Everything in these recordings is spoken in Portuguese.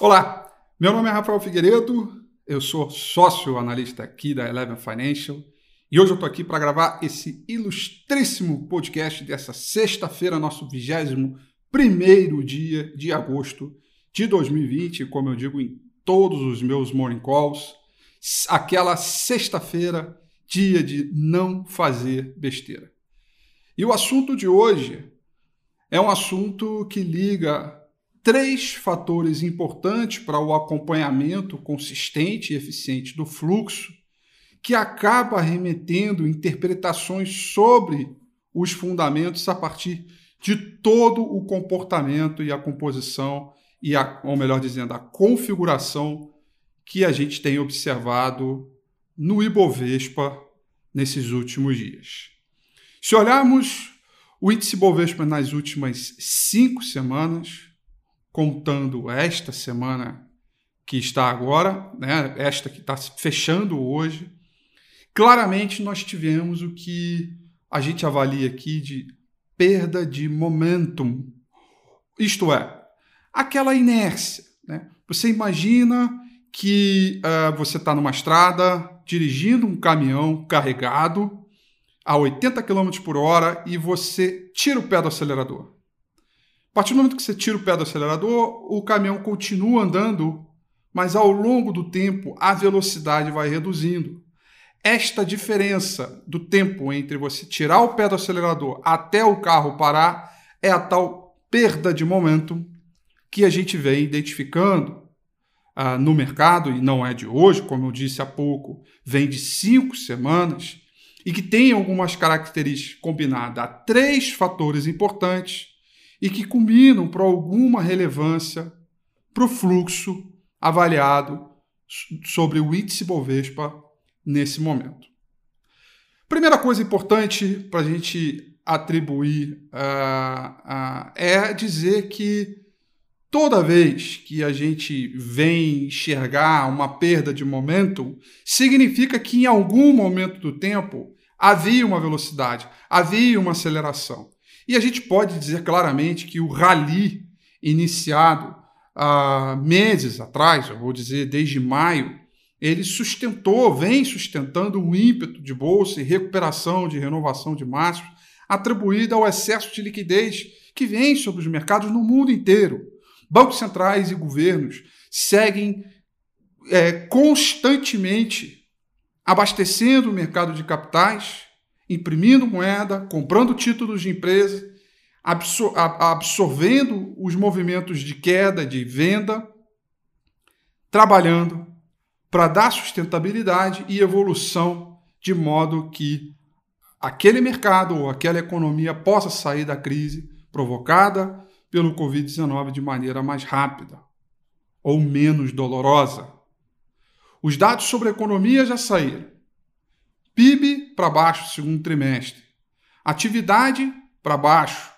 Olá, meu nome é Rafael Figueiredo, eu sou sócio analista aqui da Eleven Financial e hoje eu estou aqui para gravar esse ilustríssimo podcast dessa sexta-feira, nosso 21 primeiro dia de agosto de 2020, como eu digo em todos os meus morning calls, aquela sexta-feira, dia de não fazer besteira. E o assunto de hoje é um assunto que liga três fatores importantes para o acompanhamento consistente e eficiente do fluxo, que acaba remetendo interpretações sobre os fundamentos a partir de todo o comportamento e a composição e a, ou melhor dizendo, a configuração que a gente tem observado no Ibovespa nesses últimos dias. Se olharmos o índice Ibovespa nas últimas cinco semanas, contando esta semana que está agora, né, esta que está fechando hoje, claramente nós tivemos o que a gente avalia aqui de perda de momentum. Isto é, aquela inércia. Né? Você imagina que uh, você está numa estrada dirigindo um caminhão carregado a 80 km por hora e você tira o pé do acelerador. A partir do momento que você tira o pé do acelerador, o caminhão continua andando, mas ao longo do tempo a velocidade vai reduzindo. Esta diferença do tempo entre você tirar o pé do acelerador até o carro parar é a tal perda de momento que a gente vem identificando uh, no mercado, e não é de hoje, como eu disse há pouco, vem de cinco semanas, e que tem algumas características combinadas a três fatores importantes e que combinam para alguma relevância para o fluxo avaliado sobre o índice Bovespa nesse momento. Primeira coisa importante para a gente atribuir uh, uh, é dizer que toda vez que a gente vem enxergar uma perda de momento, significa que em algum momento do tempo havia uma velocidade, havia uma aceleração. E a gente pode dizer claramente que o rally iniciado há meses atrás, eu vou dizer desde maio, ele sustentou, vem sustentando o ímpeto de bolsa e recuperação de renovação de máximos atribuída ao excesso de liquidez que vem sobre os mercados no mundo inteiro. Bancos centrais e governos seguem é, constantemente abastecendo o mercado de capitais imprimindo moeda, comprando títulos de empresa, absor absorvendo os movimentos de queda, de venda, trabalhando para dar sustentabilidade e evolução de modo que aquele mercado ou aquela economia possa sair da crise provocada pelo Covid-19 de maneira mais rápida ou menos dolorosa. Os dados sobre a economia já saíram. PIB para baixo segundo trimestre. Atividade para baixo.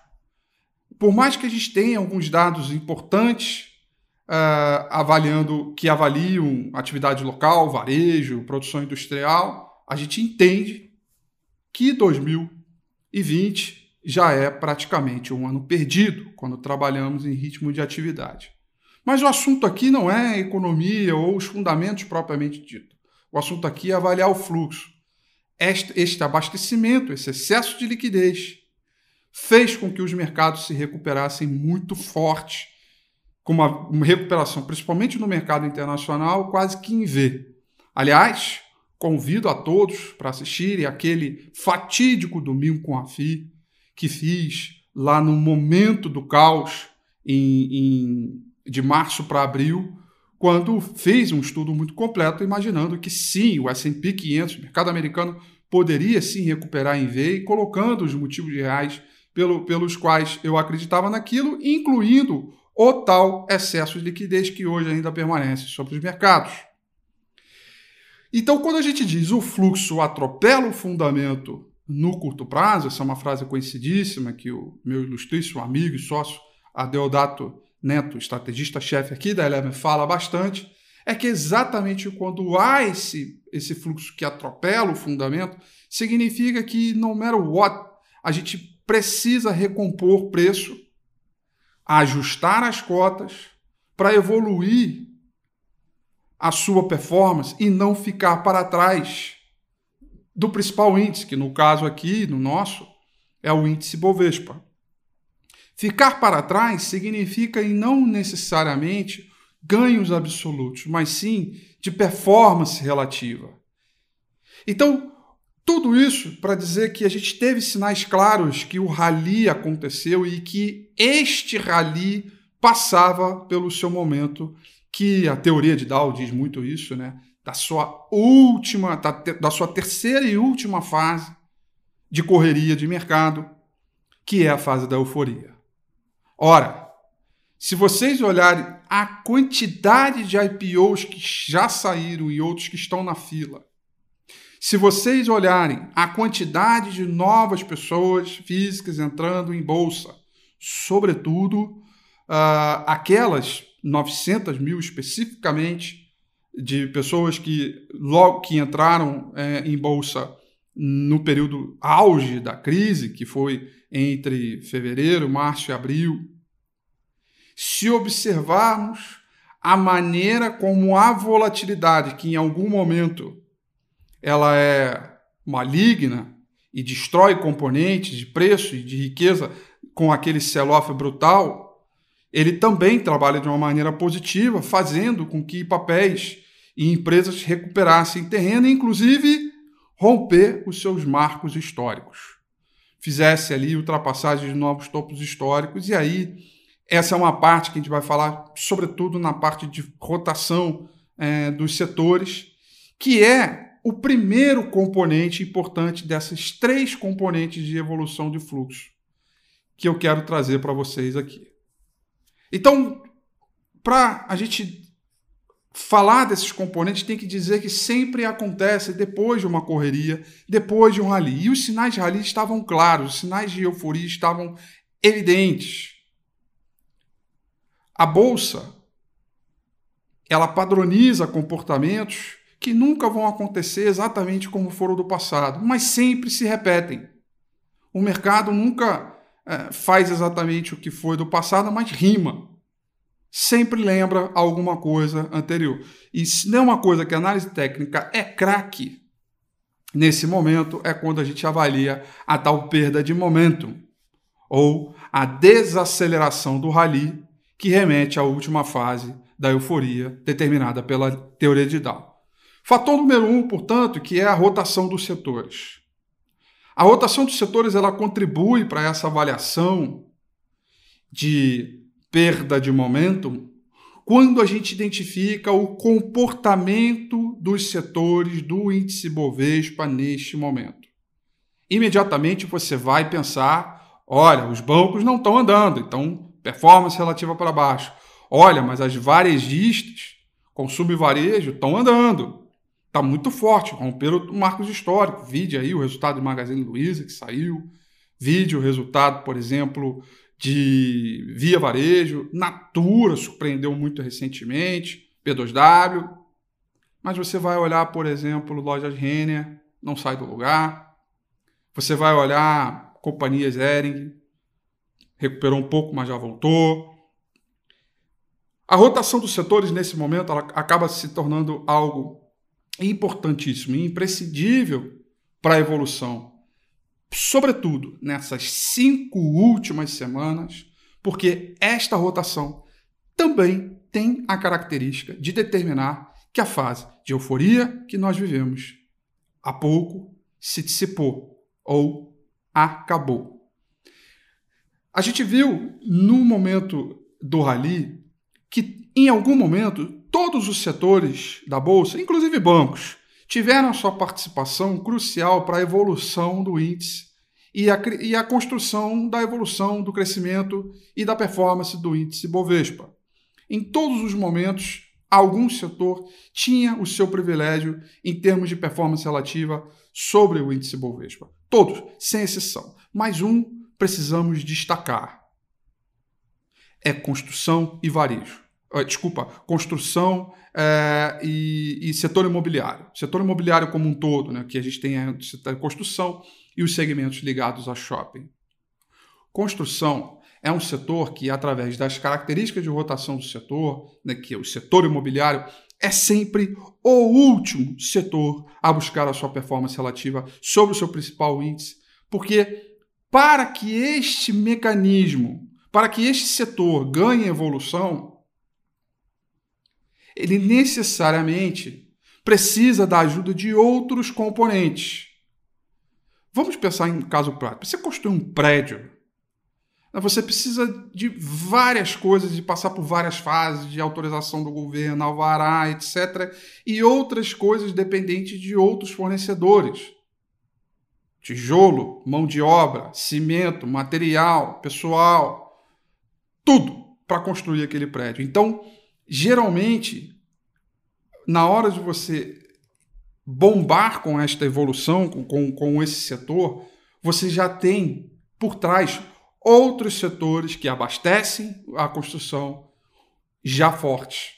Por mais que a gente tenha alguns dados importantes uh, avaliando que avaliam atividade local, varejo, produção industrial, a gente entende que 2020 já é praticamente um ano perdido quando trabalhamos em ritmo de atividade. Mas o assunto aqui não é economia ou os fundamentos propriamente dito. O assunto aqui é avaliar o fluxo este, este abastecimento, esse excesso de liquidez, fez com que os mercados se recuperassem muito forte, com uma, uma recuperação, principalmente no mercado internacional, quase que em V. Aliás, convido a todos para assistirem aquele fatídico domingo com a FI que fiz lá no momento do caos em, em de março para abril, quando fez um estudo muito completo, imaginando que sim, o S&P 500, o mercado americano, poderia sim recuperar em V e colocando os motivos reais pelo, pelos quais eu acreditava naquilo, incluindo o tal excesso de liquidez que hoje ainda permanece sobre os mercados. Então, quando a gente diz o fluxo atropela o fundamento no curto prazo, essa é uma frase conhecidíssima que o meu ilustríssimo amigo e sócio Adeodato Neto, estrategista-chefe aqui da Eleven, fala bastante, é que exatamente quando há esse, esse fluxo que atropela o fundamento, significa que, no matter what, a gente precisa recompor preço, ajustar as cotas para evoluir a sua performance e não ficar para trás do principal índice, que no caso aqui, no nosso, é o índice Bovespa. Ficar para trás significa em não necessariamente ganhos absolutos, mas sim de performance relativa. Então, tudo isso para dizer que a gente teve sinais claros que o rally aconteceu e que este rally passava pelo seu momento que a teoria de Dow diz muito isso, né? Da sua última, da, da sua terceira e última fase de correria de mercado, que é a fase da euforia. Ora, se vocês olharem a quantidade de IPOs que já saíram e outros que estão na fila, se vocês olharem a quantidade de novas pessoas físicas entrando em bolsa, sobretudo uh, aquelas 900 mil especificamente de pessoas que logo que entraram é, em bolsa no período auge da crise, que foi entre fevereiro, março e abril. Se observarmos a maneira como a volatilidade, que em algum momento ela é maligna e destrói componentes de preço e de riqueza com aquele sell-off brutal, ele também trabalha de uma maneira positiva, fazendo com que papéis e empresas recuperassem terreno, inclusive romper os seus marcos históricos. Fizesse ali ultrapassagem de novos topos históricos, e aí essa é uma parte que a gente vai falar, sobretudo na parte de rotação é, dos setores, que é o primeiro componente importante dessas três componentes de evolução de fluxo que eu quero trazer para vocês aqui. Então, para a gente falar desses componentes, tem que dizer que sempre acontece depois de uma correria, depois de um rally. E os sinais de rally estavam claros, os sinais de euforia estavam evidentes. A bolsa ela padroniza comportamentos que nunca vão acontecer exatamente como foram do passado, mas sempre se repetem. O mercado nunca é, faz exatamente o que foi do passado, mas rima. Sempre lembra alguma coisa anterior. E se não é uma coisa que a análise técnica é craque, nesse momento é quando a gente avalia a tal perda de momentum, ou a desaceleração do rally, que remete à última fase da euforia determinada pela teoria de Dow. Fator número um, portanto, que é a rotação dos setores. A rotação dos setores ela contribui para essa avaliação de perda de momento quando a gente identifica o comportamento dos setores do índice Bovespa neste momento. Imediatamente você vai pensar: olha, os bancos não estão andando, então performance relativa para baixo. Olha, mas as varejistas, consumo e varejo, estão andando está muito forte, romperam marcos históricos. Vide aí o resultado do Magazine Luiza, que saiu. Vide o resultado, por exemplo, de Via Varejo. Natura surpreendeu muito recentemente. P2W. Mas você vai olhar, por exemplo, lojas Renner, não sai do lugar. Você vai olhar companhias Ering, recuperou um pouco, mas já voltou. A rotação dos setores nesse momento acaba se tornando algo importantíssimo e imprescindível para a evolução, sobretudo nessas cinco últimas semanas, porque esta rotação também tem a característica de determinar que a fase de euforia que nós vivemos há pouco se dissipou ou acabou. A gente viu no momento do rally que em algum momento todos os setores da Bolsa, inclusive bancos, tiveram sua participação crucial para a evolução do índice e a, e a construção da evolução do crescimento e da performance do índice Bovespa. Em todos os momentos, algum setor tinha o seu privilégio em termos de performance relativa sobre o índice Bovespa. Todos, sem exceção. Mas um precisamos destacar: é construção e varejo desculpa, construção é, e, e, setor imobiliário. Setor imobiliário como um todo, né, que a gente tem a construção e os segmentos ligados a shopping. Construção é um setor que, através das características de rotação do setor, né, que é o setor imobiliário, é sempre o último setor a buscar a sua performance relativa sobre o seu principal índice, porque para que este mecanismo, para que este setor ganhe evolução, ele necessariamente precisa da ajuda de outros componentes. Vamos pensar em um caso prático. Você construir um prédio, você precisa de várias coisas, de passar por várias fases de autorização do governo, alvará, etc. E outras coisas dependentes de outros fornecedores. Tijolo, mão de obra, cimento, material, pessoal, tudo para construir aquele prédio. Então, geralmente, na hora de você bombar com esta evolução, com, com, esse setor, você já tem por trás outros setores que abastecem a construção já fortes.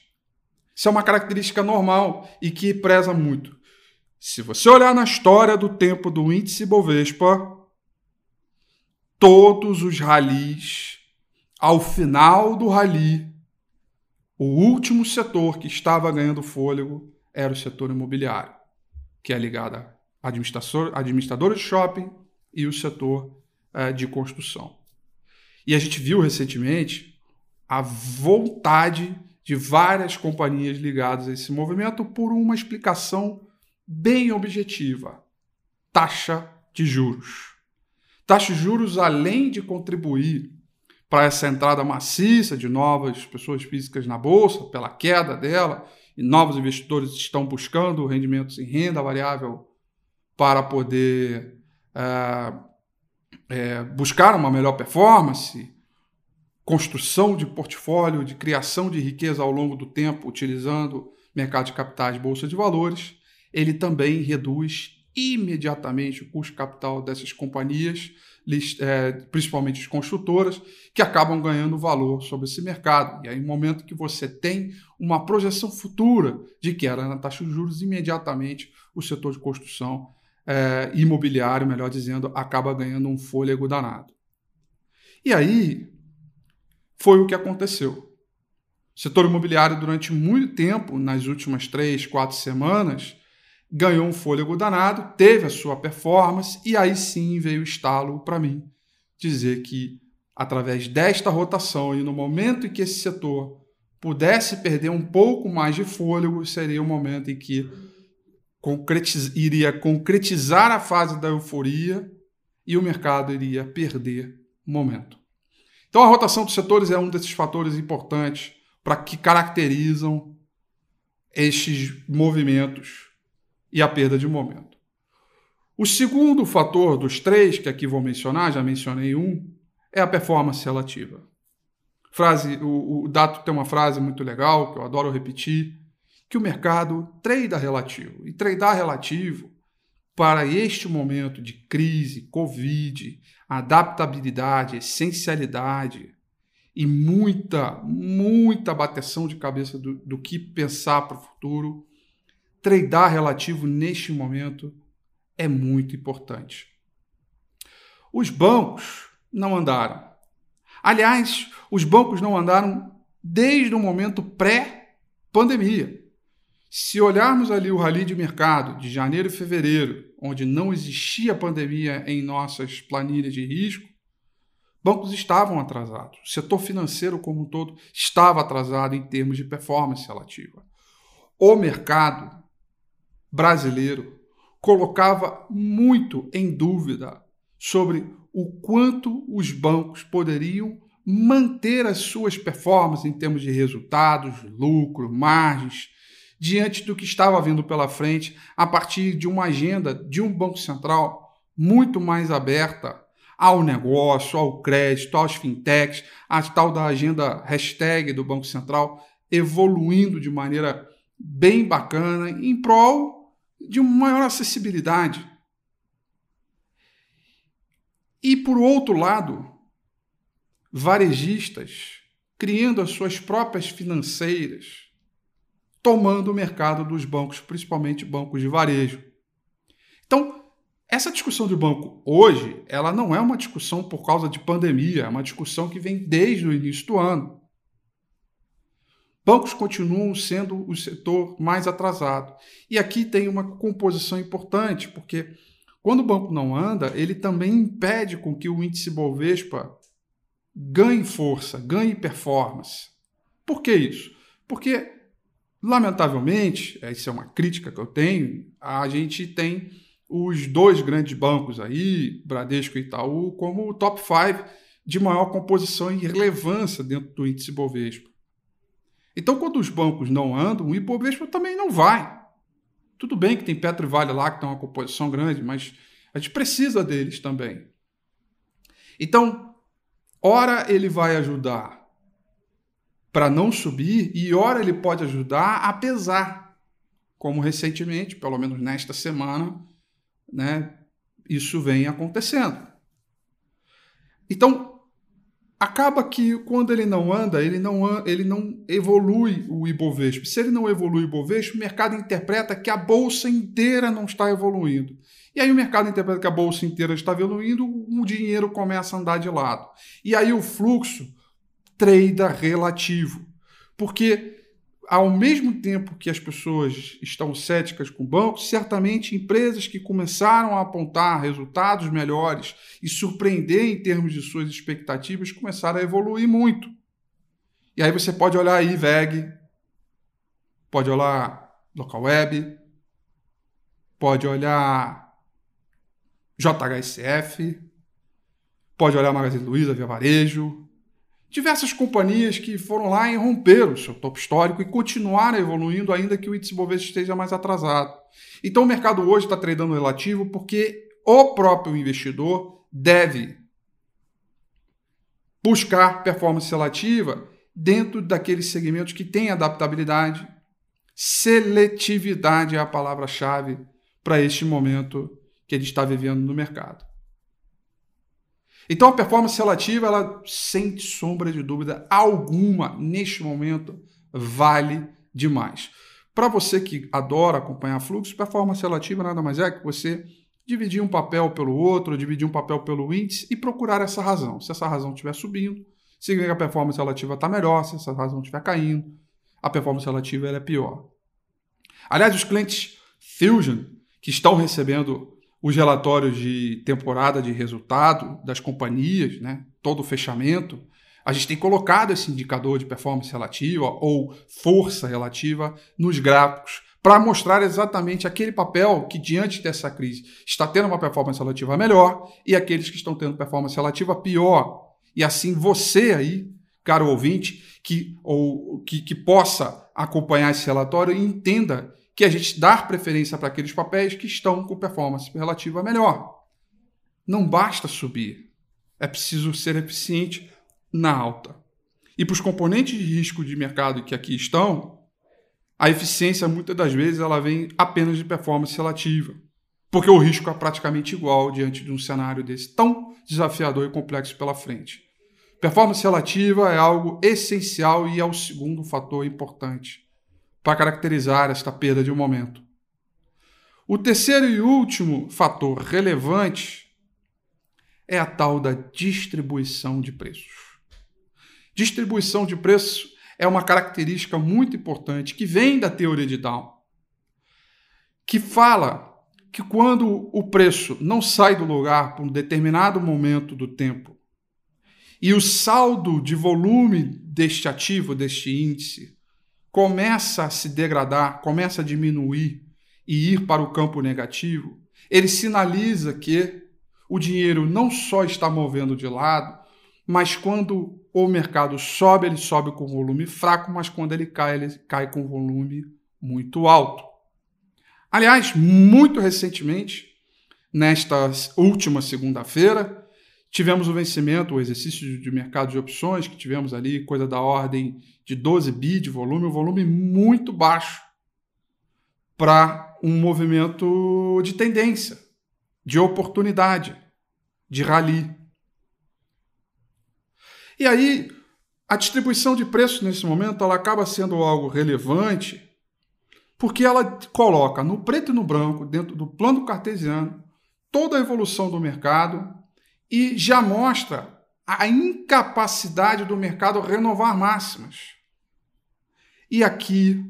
Isso é uma característica normal e que preza muito. Se você olhar na história do tempo do índice Bovespa, todos os ralis, ao final do rally, o último setor que estava ganhando fôlego era o setor imobiliário, que é ligado a administradores de shopping e o setor eh, de construção. E a gente viu recentemente a vontade de várias companhias ligadas a esse movimento por uma explicação bem objetiva: taxa de juros. Taxa de juros, além de contribuir para essa entrada maciça de novas pessoas físicas na bolsa, pela queda dela, e novos investidores estão buscando rendimentos em renda variável para poder é, é, buscar uma melhor performance, construção de portfólio, de criação de riqueza ao longo do tempo, utilizando mercado de capitais, bolsa de valores, ele também reduz imediatamente o custo capital dessas companhias, é, principalmente as construtoras, que acabam ganhando valor sobre esse mercado. E aí, no momento que você tem uma projeção futura de queda na taxa de juros, imediatamente o setor de construção é, imobiliário, melhor dizendo, acaba ganhando um fôlego danado. E aí foi o que aconteceu. O setor imobiliário, durante muito tempo, nas últimas três, quatro semanas, ganhou um fôlego danado, teve a sua performance, e aí sim veio o estalo para mim dizer que, através desta rotação e no momento em que esse setor pudesse perder um pouco mais de fôlego, seria o momento em que concretiz, iria concretizar a fase da euforia e o mercado iria perder momento. Então a rotação dos setores é um desses fatores importantes para que caracterizam estes movimentos e a perda de momento. O segundo fator dos três que aqui vou mencionar, já mencionei um, é a performance relativa. Frase, o, o Dato tem uma frase muito legal que eu adoro repetir, que o mercado trada relativo. E tradar relativo para este momento de crise, Covid, adaptabilidade, essencialidade e muita, muita bateção de cabeça do, do que pensar para o futuro, tradar relativo neste momento é muito importante. Os bancos não andaram. Aliás, os bancos não andaram desde o momento pré-pandemia. Se olharmos ali o rally de mercado de janeiro e fevereiro, onde não existia pandemia em nossas planilhas de risco, bancos estavam atrasados. O setor financeiro como um todo estava atrasado em termos de performance relativa. O mercado brasileiro colocava muito em dúvida sobre o quanto os bancos poderiam manter as suas performances em termos de resultados, lucro, margens, diante do que estava vindo pela frente a partir de uma agenda de um Banco Central muito mais aberta ao negócio, ao crédito, aos fintechs, a tal da agenda hashtag do Banco Central evoluindo de maneira bem bacana em prol de maior acessibilidade. E por outro lado, varejistas criando as suas próprias financeiras, tomando o mercado dos bancos, principalmente bancos de varejo. Então, essa discussão de banco hoje, ela não é uma discussão por causa de pandemia, é uma discussão que vem desde o início do ano. Bancos continuam sendo o setor mais atrasado. E aqui tem uma composição importante, porque quando o banco não anda, ele também impede com que o índice Bovespa ganhe força, ganhe performance. Por que isso? Porque, lamentavelmente, essa é uma crítica que eu tenho, a gente tem os dois grandes bancos aí, Bradesco e Itaú, como o top 5 de maior composição e relevância dentro do índice Bovespa. Então, quando os bancos não andam, o Ibovespa também não vai. Tudo bem que tem Petro e Vale lá que tem uma composição grande, mas a gente precisa deles também. Então, ora ele vai ajudar para não subir e ora ele pode ajudar a pesar, como recentemente, pelo menos nesta semana, né, isso vem acontecendo. Então, acaba que quando ele não anda, ele não, ele não evolui o Ibovespa. Se ele não evolui o Ibovespa, o mercado interpreta que a bolsa inteira não está evoluindo. E aí o mercado interpreta que a bolsa inteira está evoluindo, o dinheiro começa a andar de lado. E aí o fluxo treina relativo. Porque ao mesmo tempo que as pessoas estão céticas com o banco, certamente empresas que começaram a apontar resultados melhores e surpreender em termos de suas expectativas começaram a evoluir muito. E aí você pode olhar aí VEG, pode olhar Local Web, pode olhar JHSF, pode olhar Magazine Luiza, Via Varejo, diversas companhias que foram lá e romperam o seu topo histórico e continuaram evoluindo, ainda que o índice Bovespa esteja mais atrasado. Então o mercado hoje está tradando relativo porque o próprio investidor deve buscar performance relativa dentro daqueles segmentos que têm adaptabilidade. Seletividade é a palavra-chave para este momento que ele está vivendo no mercado. Então a performance relativa, ela sem sombra de dúvida alguma neste momento vale demais. Para você que adora acompanhar fluxo, performance relativa nada mais é que você dividir um papel pelo outro, dividir um papel pelo índice e procurar essa razão. Se essa razão estiver subindo, significa que a performance relativa está melhor, se essa razão estiver caindo, a performance relativa é pior. Aliás, os clientes Fusion que estão recebendo os relatórios de temporada de resultado das companhias, né, todo o fechamento, a gente tem colocado esse indicador de performance relativa ou força relativa nos gráficos para mostrar exatamente aquele papel que, diante dessa crise, está tendo uma performance relativa melhor e aqueles que estão tendo performance relativa pior. E assim você aí, caro ouvinte, que, ou, que, que possa acompanhar esse relatório e entenda que a gente dar preferência para aqueles papéis que estão com performance relativa melhor. Não basta subir, é preciso ser eficiente na alta. E para os componentes de risco de mercado que aqui estão, a eficiência muitas das vezes ela vem apenas de performance relativa, porque o risco é praticamente igual diante de um cenário desse tão desafiador e complexo pela frente. Performance relativa é algo essencial e é o segundo fator importante para caracterizar esta perda de um momento. O terceiro e último fator relevante é a tal da distribuição de preços. Distribuição de preços é uma característica muito importante que vem da teoria de Down, que fala que quando o preço não sai do lugar por um determinado momento do tempo e o saldo de volume deste ativo, deste índice, começa a se degradar, começa a diminuir e ir para o campo negativo, ele sinaliza que o dinheiro não só está movendo de lado, mas quando o mercado sobe, ele sobe com volume fraco, mas quando ele cai, ele cai com volume muito alto. Aliás, muito recentemente, nesta última segunda-feira, Tivemos o vencimento, o exercício de mercado de opções, que tivemos ali coisa da ordem de 12 bi de volume, um volume muito baixo para um movimento de tendência, de oportunidade, de rally. E aí, a distribuição de preços nesse momento ela acaba sendo algo relevante, porque ela coloca no preto e no branco, dentro do plano cartesiano, toda a evolução do mercado e já mostra a incapacidade do mercado renovar máximas. E aqui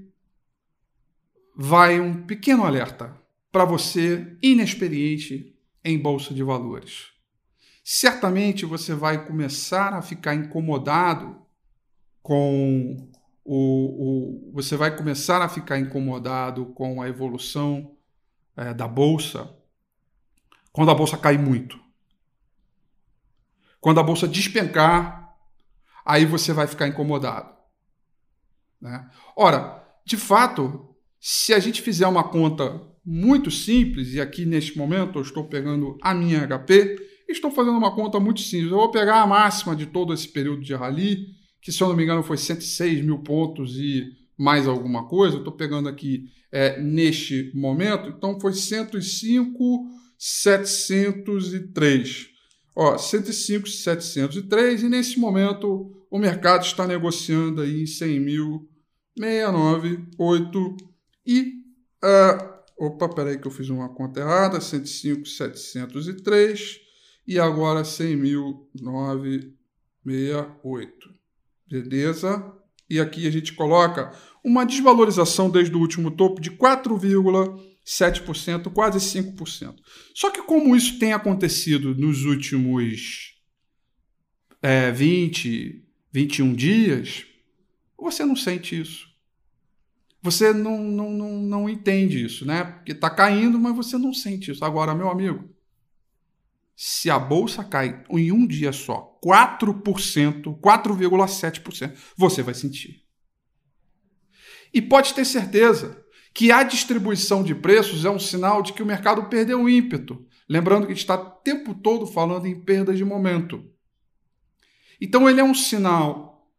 vai um pequeno alerta para você inexperiente em bolsa de valores. Certamente você vai começar a ficar incomodado com o, o você vai começar a ficar incomodado com a evolução é, da bolsa quando a bolsa cai muito. Quando a bolsa despencar, aí você vai ficar incomodado. Né? Ora, de fato, se a gente fizer uma conta muito simples, e aqui neste momento eu estou pegando a minha HP, estou fazendo uma conta muito simples. Eu vou pegar a máxima de todo esse período de rally, que se eu não me engano foi 106 mil pontos e mais alguma coisa. estou pegando aqui é, neste momento, então foi 105,703. Ó, 105,703 e nesse momento o mercado está negociando aí em 100 mil 698 e. Uh, opa, peraí que eu fiz uma conta errada: 105,703 e agora 100.968. Beleza? E aqui a gente coloca uma desvalorização desde o último topo de 4,7%, quase 5%. Só que como isso tem acontecido nos últimos é, 20, 21 dias, você não sente isso. Você não, não, não, não entende isso, né? Porque está caindo, mas você não sente isso. Agora, meu amigo, se a bolsa cai em um dia só 4%, 4,7%, você vai sentir. E pode ter certeza que a distribuição de preços é um sinal de que o mercado perdeu o ímpeto. Lembrando que a gente está o tempo todo falando em perda de momento. Então, ele é um sinal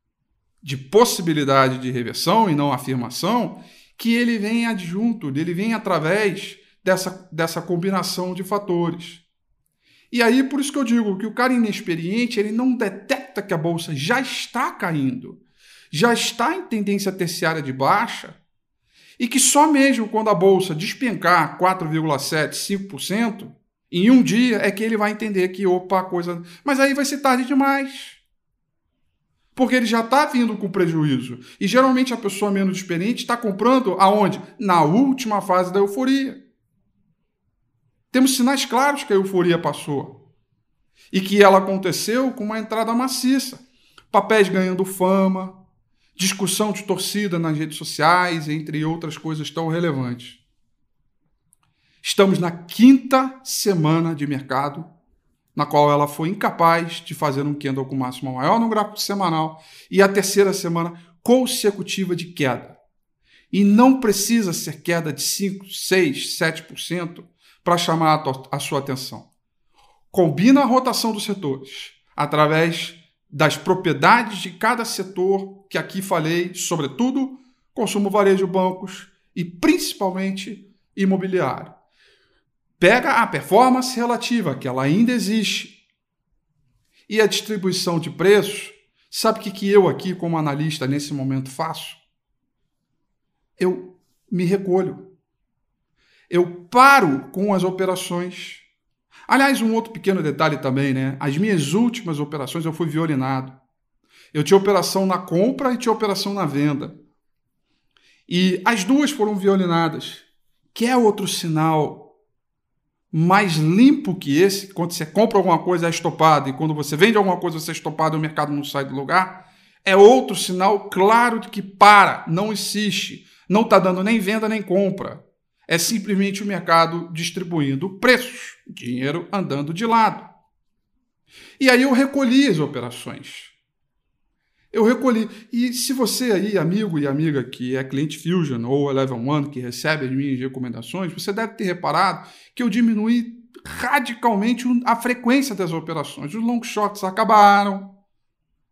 de possibilidade de reversão e não afirmação, que ele vem adjunto, ele vem através dessa, dessa combinação de fatores. E aí, por isso que eu digo que o cara inexperiente, ele não detecta que a bolsa já está caindo, já está em tendência terciária de baixa, e que só mesmo quando a bolsa despencar 4,7%, 5%, em um dia é que ele vai entender que, opa, coisa. Mas aí vai ser tarde demais porque ele já está vindo com prejuízo. E geralmente a pessoa menos experiente está comprando aonde? Na última fase da euforia. Temos sinais claros que a euforia passou e que ela aconteceu com uma entrada maciça. Papéis ganhando fama, discussão de torcida nas redes sociais, entre outras coisas tão relevantes. Estamos na quinta semana de mercado na qual ela foi incapaz de fazer um candle com máxima maior no gráfico semanal e a terceira semana consecutiva de queda. E não precisa ser queda de 5, 6, 7% para chamar a, a sua atenção. Combina a rotação dos setores através das propriedades de cada setor que aqui falei, sobretudo consumo varejo, bancos e principalmente imobiliário. Pega a performance relativa, que ela ainda existe, e a distribuição de preços. Sabe o que, que eu aqui, como analista, nesse momento faço? Eu me recolho. Eu paro com as operações. Aliás, um outro pequeno detalhe também, né? As minhas últimas operações eu fui violinado. Eu tinha operação na compra e tinha operação na venda. E as duas foram violinadas. Que é outro sinal mais limpo que esse, quando você compra alguma coisa é estopado e quando você vende alguma coisa você é estopado e o mercado não sai do lugar, é outro sinal claro de que para, não existe, não está dando nem venda nem compra. É simplesmente o mercado distribuindo preços, dinheiro andando de lado. E aí eu recolhi as operações. Eu recolhi. E se você aí, amigo e amiga que é cliente Fusion ou Eleven One, que recebe as minhas recomendações, você deve ter reparado que eu diminui radicalmente a frequência das operações. Os long shorts acabaram.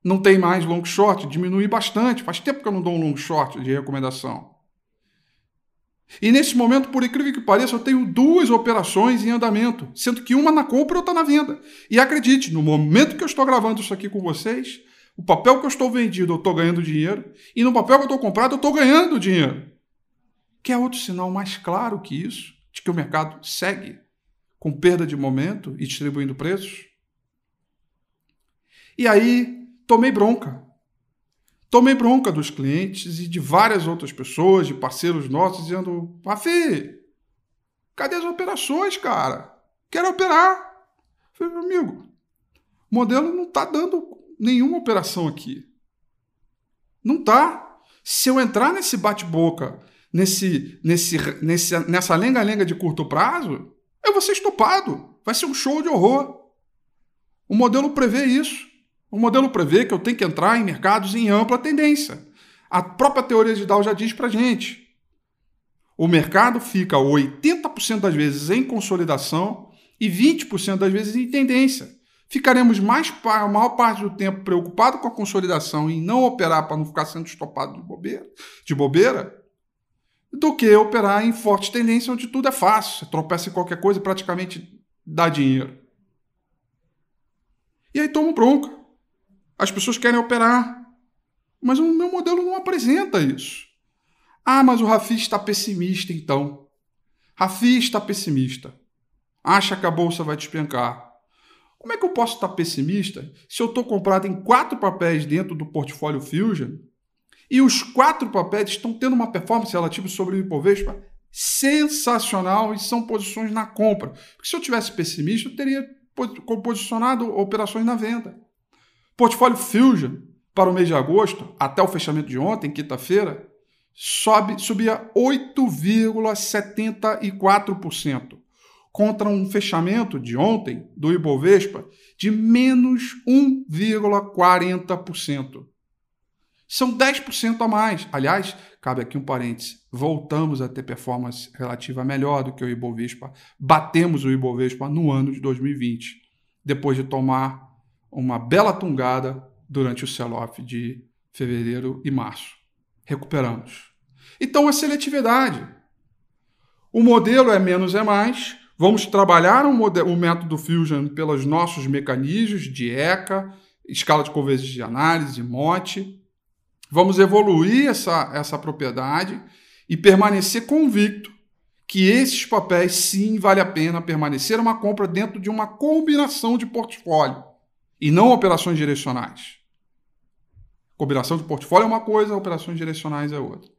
Não tem mais long short, diminui bastante. Faz tempo que eu não dou um long short de recomendação. E nesse momento, por incrível que pareça, eu tenho duas operações em andamento, sendo que uma na compra e outra na venda. E acredite, no momento que eu estou gravando isso aqui com vocês, o papel que eu estou vendido, eu estou ganhando dinheiro. E no papel que eu estou comprado, eu estou ganhando dinheiro. Que é outro sinal mais claro que isso, de que o mercado segue com perda de momento e distribuindo preços? E aí tomei bronca. Tomei bronca dos clientes e de várias outras pessoas, de parceiros nossos, dizendo: Rafi, cadê as operações, cara? Quero operar. Falei, amigo, o modelo não está dando nenhuma operação aqui. Não tá. Se eu entrar nesse bate-boca, nesse, nesse, nesse, nessa lenga-lenga de curto prazo, eu vou ser estupado. Vai ser um show de horror. O modelo prevê isso. O modelo prevê que eu tenho que entrar em mercados em ampla tendência. A própria teoria de Dow já diz para gente. O mercado fica 80% das vezes em consolidação e 20% das vezes em tendência. Ficaremos mais a maior parte do tempo preocupado com a consolidação e não operar para não ficar sendo estopado de bobeira, de bobeira do que operar em forte tendência onde tudo é fácil. Você tropeça em qualquer coisa e praticamente dá dinheiro. E aí tomo bronca. As pessoas querem operar, mas o meu modelo não apresenta isso. Ah, mas o Rafi está pessimista então. Rafi está pessimista. Acha que a bolsa vai despencar. Como é que eu posso estar pessimista se eu estou comprado em quatro papéis dentro do portfólio Fusion e os quatro papéis estão tendo uma performance relativa sobre o Ibovespa sensacional e são posições na compra? Porque se eu tivesse pessimista, eu teria posicionado operações na venda. Portfólio Fusion para o mês de agosto, até o fechamento de ontem, quinta-feira, sobe, subia 8,74%, contra um fechamento de ontem do Ibovespa de menos 1,40%. São 10% a mais. Aliás, cabe aqui um parêntese. Voltamos a ter performance relativa melhor do que o Ibovespa. Batemos o Ibovespa no ano de 2020, depois de tomar uma bela tungada durante o sell-off de fevereiro e março. Recuperamos. Então, a seletividade. O modelo é menos é mais. Vamos trabalhar o, modelo, o método Fusion pelos nossos mecanismos de ECA, escala de convergência de análise, MOT. Vamos evoluir essa, essa propriedade e permanecer convicto que esses papéis sim vale a pena permanecer uma compra dentro de uma combinação de portfólio e não operações direcionais. Combinação de portfólio é uma coisa, operações direcionais é outra.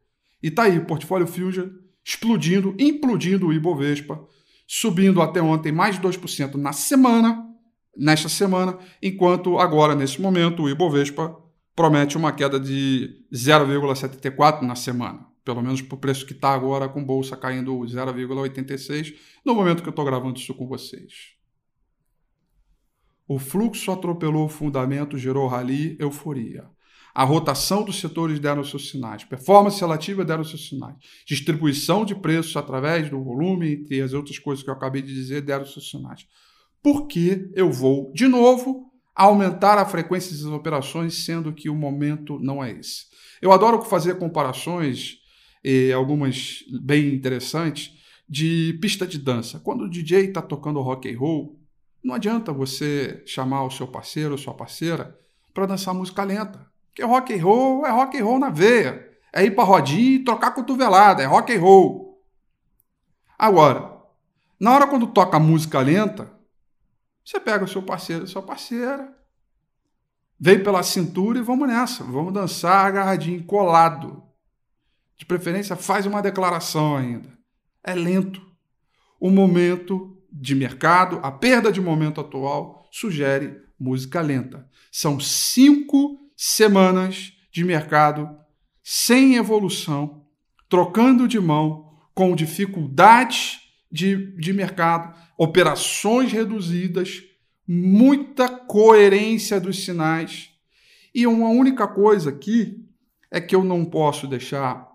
E tá aí, o portfólio Fusion explodindo, implodindo o Ibovespa, subindo até ontem mais de 2% na semana, nesta semana, enquanto agora, nesse momento, o Ibovespa promete uma queda de 0,74 na semana. Pelo menos para o preço que está agora, com bolsa caindo 0,86, no momento que eu estou gravando isso com vocês. O fluxo atropelou o fundamento, gerou rally, euforia. A rotação dos setores deram seus sinais. Performance relativa deram seus sinais. Distribuição de preços através do volume e as outras coisas que eu acabei de dizer deram seus sinais. Por que eu vou, de novo, aumentar a frequência das operações, sendo que o momento não é esse? Eu adoro fazer comparações, eh, algumas bem interessantes, de pista de dança. Quando o DJ está tocando rock and roll, não adianta você chamar o seu parceiro ou sua parceira para dançar música lenta. Porque rock and roll é rock and roll na veia. É ir para rodinha e trocar cotovelada, é rock and roll. Agora, na hora quando toca música lenta, você pega o seu parceiro, sua parceira, vem pela cintura e vamos nessa, vamos dançar agarradinho, colado. De preferência, faz uma declaração ainda. É lento. O momento de mercado, a perda de momento atual, sugere música lenta. São cinco semanas de mercado sem evolução, trocando de mão, com dificuldades de, de mercado, operações reduzidas, muita coerência dos sinais. E uma única coisa aqui é que eu não posso deixar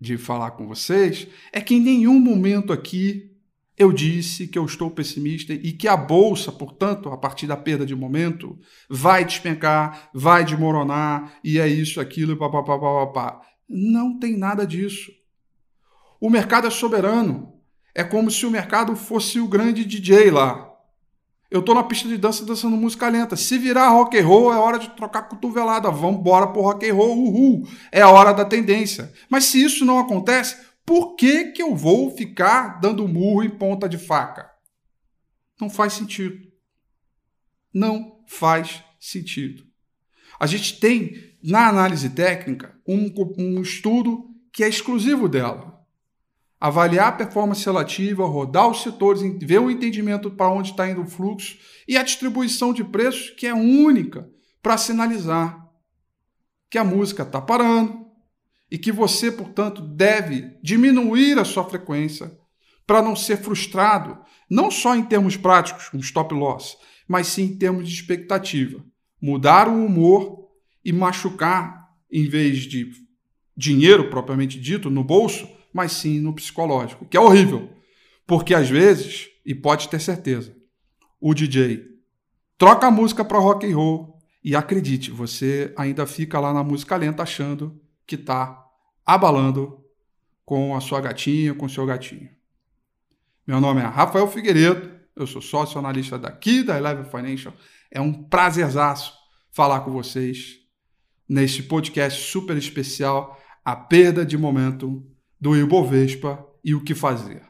de falar com vocês é que em nenhum momento aqui eu disse que eu estou pessimista e que a bolsa, portanto, a partir da perda de momento, vai despencar, vai desmoronar e é isso, aquilo papapá. papapá. Não tem nada disso. O mercado é soberano. É como se o mercado fosse o grande DJ lá. Eu estou na pista de dança dançando música lenta. Se virar rock and roll, é hora de trocar cotovelada. Vamos embora pro rock and roll, uhul. É a hora da tendência. Mas se isso não acontece, por que, que eu vou ficar dando murro em ponta de faca? Não faz sentido. Não faz sentido. A gente tem, na análise técnica, um, um estudo que é exclusivo dela. Avaliar a performance relativa, rodar os setores, ver o entendimento para onde está indo o fluxo e a distribuição de preços, que é única para sinalizar que a música está parando e que você, portanto, deve diminuir a sua frequência para não ser frustrado, não só em termos práticos, com stop loss, mas sim em termos de expectativa. Mudar o humor e machucar, em vez de dinheiro propriamente dito, no bolso, mas sim no psicológico, que é horrível. Porque às vezes, e pode ter certeza, o DJ troca a música para rock and roll e acredite, você ainda fica lá na música lenta achando que está abalando com a sua gatinha, com o seu gatinho. Meu nome é Rafael Figueiredo, eu sou sócio analista daqui da Eleven Financial. É um prazerzaço falar com vocês neste podcast super especial, a perda de momento do Ibovespa e o que fazer.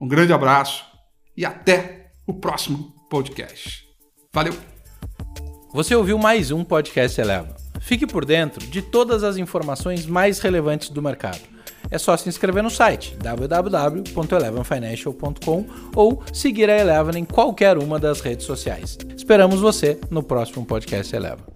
Um grande abraço e até o próximo podcast. Valeu! Você ouviu mais um podcast Eleva. Fique por dentro de todas as informações mais relevantes do mercado é só se inscrever no site www.elevenfinancial.com ou seguir a Eleven em qualquer uma das redes sociais. Esperamos você no próximo podcast Eleven.